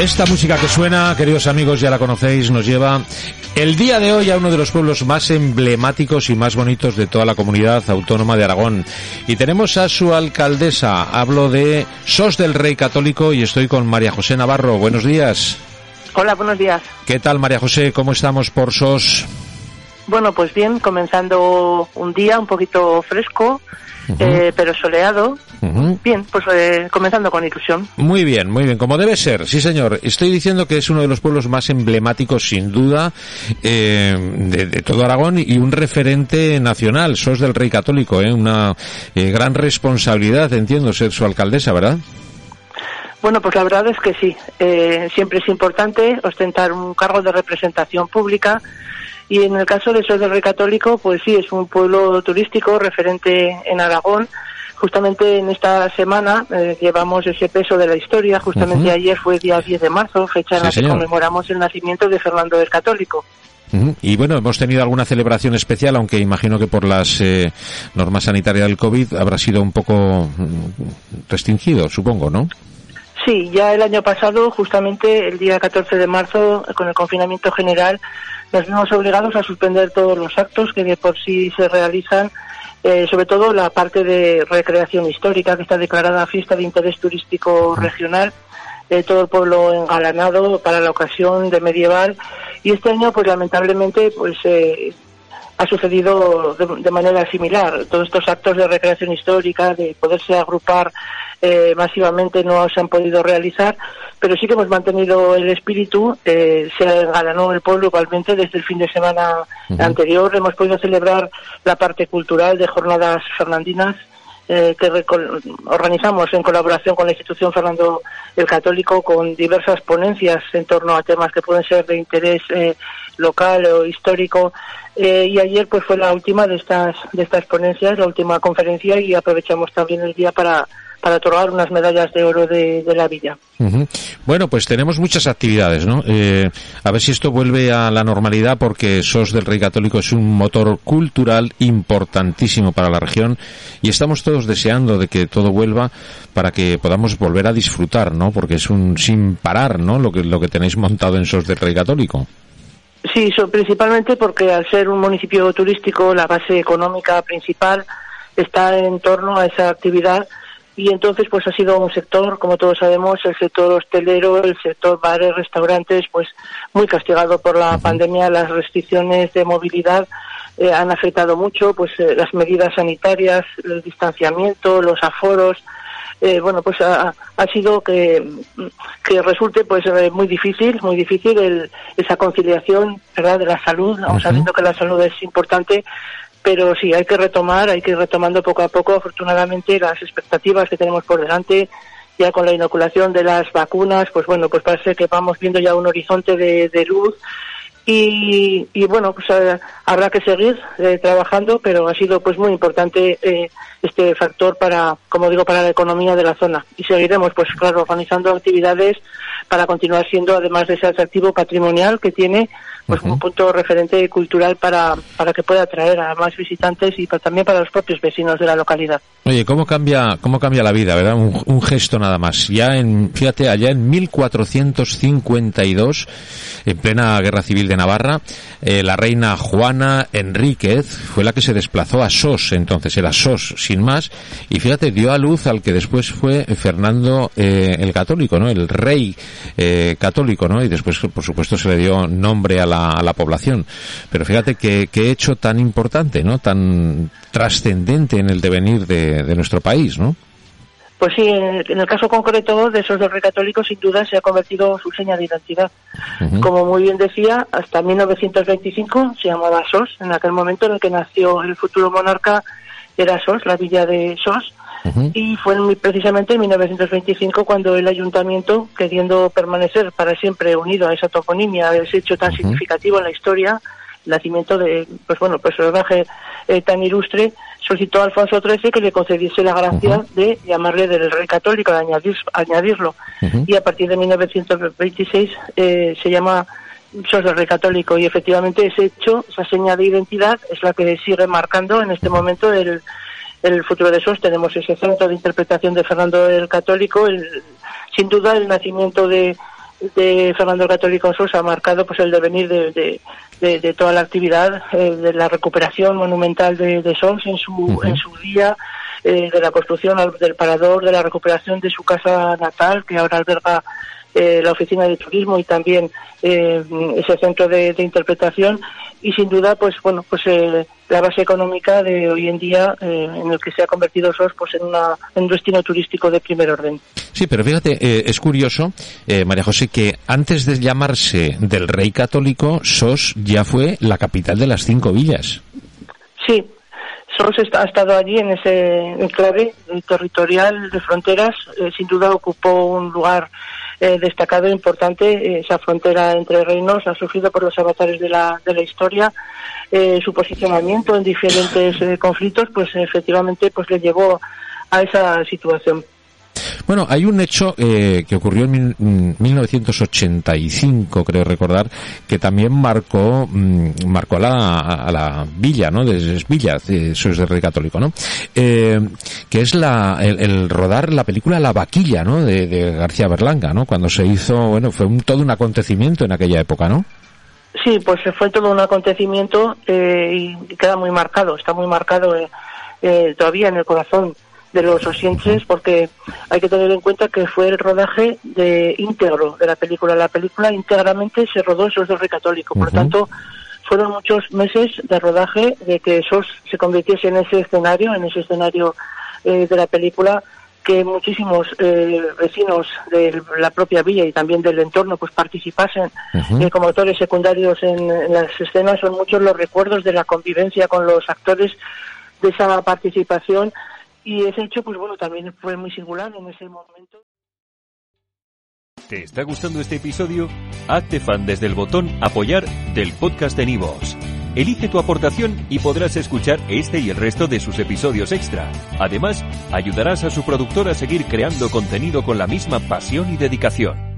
Esta música que suena, queridos amigos, ya la conocéis, nos lleva el día de hoy a uno de los pueblos más emblemáticos y más bonitos de toda la comunidad autónoma de Aragón. Y tenemos a su alcaldesa, hablo de Sos del Rey Católico y estoy con María José Navarro. Buenos días. Hola, buenos días. ¿Qué tal, María José? ¿Cómo estamos por Sos? Bueno, pues bien, comenzando un día un poquito fresco, eh, pero soleado. Bien, pues eh, comenzando con ilusión. Muy bien, muy bien, como debe ser, sí señor. Estoy diciendo que es uno de los pueblos más emblemáticos, sin duda, eh, de, de todo Aragón y un referente nacional. Sos del Rey Católico, ¿eh? una eh, gran responsabilidad, entiendo, ser su alcaldesa, ¿verdad? Bueno, pues la verdad es que sí. Eh, siempre es importante ostentar un cargo de representación pública. Y en el caso de Sos del Rey Católico, pues sí, es un pueblo turístico referente en Aragón. Justamente en esta semana eh, llevamos ese peso de la historia. Justamente ayer fue día 10 de marzo, fecha en Sí, la que conmemoramos el nacimiento de Fernando el Católico. Y bueno, hemos tenido alguna celebración especial, aunque imagino que por las eh, normas sanitarias del COVID habrá sido un poco mm, restringido, supongo, ¿no? Sí, ya el año pasado, justamente el día 14 de marzo, con el confinamiento general, nos vimos obligados a suspender todos los actos que de por sí se realizan, eh, sobre todo la parte de recreación histórica, que está declarada fiesta de interés turístico regional, eh, todo el pueblo engalanado para la ocasión de medieval. Y este año, pues lamentablemente, pues eh, ha sucedido de, de manera similar. Todos estos actos de recreación histórica, de poderse agrupar eh, masivamente, no se han podido realizar, pero sí que hemos mantenido el espíritu. eh, se engalanó el pueblo igualmente desde el fin de semana anterior. Hemos podido celebrar la parte cultural de jornadas fernandinas. Eh, que organizamos en colaboración con la institución Fernando el Católico con diversas ponencias en torno a temas que pueden ser de interés eh, local o histórico. Eh, y ayer pues fue la última de estas de estas ponencias la última conferencia y aprovechamos también el día para para otorgar unas medallas de oro de, de la villa. Bueno, pues tenemos muchas actividades, ¿no? Eh, a ver si esto vuelve a la normalidad porque SOS del Rey Católico es un motor cultural importantísimo para la región y estamos todos deseando de que todo vuelva para que podamos volver a disfrutar, ¿no? Porque es un sin parar, ¿no? Lo que, lo que tenéis montado en SOS del Rey Católico. Sí, so- principalmente porque al ser un municipio turístico, la base económica principal está en torno a esa actividad y entonces pues ha sido un sector, como todos sabemos, el sector hostelero, el sector bares, restaurantes, pues muy castigado por la pandemia, las restricciones de movilidad eh, han afectado mucho, pues eh, las medidas sanitarias, el distanciamiento, los aforos, eh, bueno, pues ha, ha sido que, que resulte pues eh, muy difícil, muy difícil el, esa conciliación, ¿verdad?, de la salud, sabiendo que la salud es importante, pero sí, hay que retomar, hay que ir retomando poco a poco, afortunadamente, las expectativas que tenemos por delante, ya con la inoculación de las vacunas, pues bueno, pues parece que vamos viendo ya un horizonte de, de luz y, y bueno, pues eh, habrá que seguir eh, trabajando, pero ha sido pues muy importante eh, este factor para, como digo, para la economía de la zona. Y seguiremos, pues claro, organizando actividades para continuar siendo, además de ese atractivo patrimonial que tiene, pues un punto referente cultural para, para que pueda atraer a más visitantes y pa- también para los propios vecinos de la localidad. Oye, ¿cómo cambia, cómo cambia la vida, verdad? Un, un gesto nada más. Ya en, fíjate, allá en 1452, en plena guerra civil de Navarra, eh, la reina Juana Enríquez fue la que se desplazó a Sos, entonces era Sos, sin más, y fíjate, dio a luz al que después fue Fernando eh, el Católico, ¿no? El rey eh, católico, ¿no? Y después, por supuesto, se le dio nombre a la, a la población. Pero fíjate qué, qué hecho tan importante, ¿no? Tan trascendente en el devenir de, de nuestro país, ¿no? Pues sí, en el, caso concreto de esos del Rey Católico, sin duda se ha convertido su seña de identidad. Como muy bien decía, hasta 1925 se llamaba SOS. En aquel momento en el que nació el futuro monarca era SOS, la villa de SOS. Y fue en precisamente en 1925 cuando el ayuntamiento, queriendo permanecer para siempre unido a esa toponimia, a ese hecho tan significativo en la historia, el nacimiento de, pues bueno, personaje eh, tan ilustre, solicitó a Alfonso XIII que le concediese la gracia de llamarle del rey católico, de añadir, añadirlo. Y a partir de 1926 eh, se llama sos del rey católico y efectivamente ese hecho, esa señal de identidad es la que sigue marcando en este momento el, el futuro de SOS. Tenemos ese centro de interpretación de Fernando el Católico, el, sin duda el nacimiento de, de Fernando el Católico SOS ha marcado pues el devenir de, de, de, toda la actividad, eh, de la recuperación monumental de, de SOS en su, en su día, eh, de la construcción del parador, de la recuperación de su casa natal, que ahora alberga eh, la oficina de turismo y también eh, ese centro de, interpretación y sin duda pues bueno pues eh, la base económica de hoy en día eh, en el que se ha convertido SOS pues en, una, en un destino turístico de primer orden. Sí, pero fíjate, eh, es curioso, eh, María José, que antes de llamarse del Rey Católico, SOS ya fue la capital de las cinco villas. Sí, SOS está, ha estado allí en ese enclave territorial de fronteras, eh, sin duda ocupó un lugar eh, destacado e importante. Eh, esa frontera entre reinos ha sufrido por los avatares de la, de la historia. Eh, su posicionamiento en diferentes eh, conflictos, pues efectivamente, pues le llevó a esa situación. Bueno, hay un hecho eh, que ocurrió en mil, 1985, creo recordar, que también marcó mmm, marcó a la, a la villa, ¿no? De eso es de Rey Católico, ¿no? Eh, que es la, el, rodar la película La Vaquilla, ¿no? De, de, García Berlanga, ¿no? Cuando se hizo, bueno, fue un, todo un acontecimiento en aquella época, ¿no? Sí, pues fue todo un acontecimiento eh, y queda muy marcado, está muy marcado eh, eh, todavía en el corazón de los oyentes porque hay que tener en cuenta que fue el rodaje de íntegro de la película. La película íntegramente se rodó en SOS del Rey Católico. Por lo uh -huh. tanto, fueron muchos meses de rodaje de que SOS se convirtiese en ese escenario, en ese escenario eh, de la película que muchísimos eh, vecinos de la propia villa y también del entorno pues participasen uh -huh. eh, como actores secundarios en, en las escenas. Son muchos los recuerdos de la convivencia con los actores de esa participación y ese hecho, pues bueno, también fue muy singular en ese momento. ¿Te está gustando este episodio? Hazte fan desde el botón apoyar del podcast de Nivos. Elige tu aportación y podrás escuchar este y el resto de sus episodios extra. Además, ayudarás a su productor a seguir creando contenido con la misma pasión y dedicación.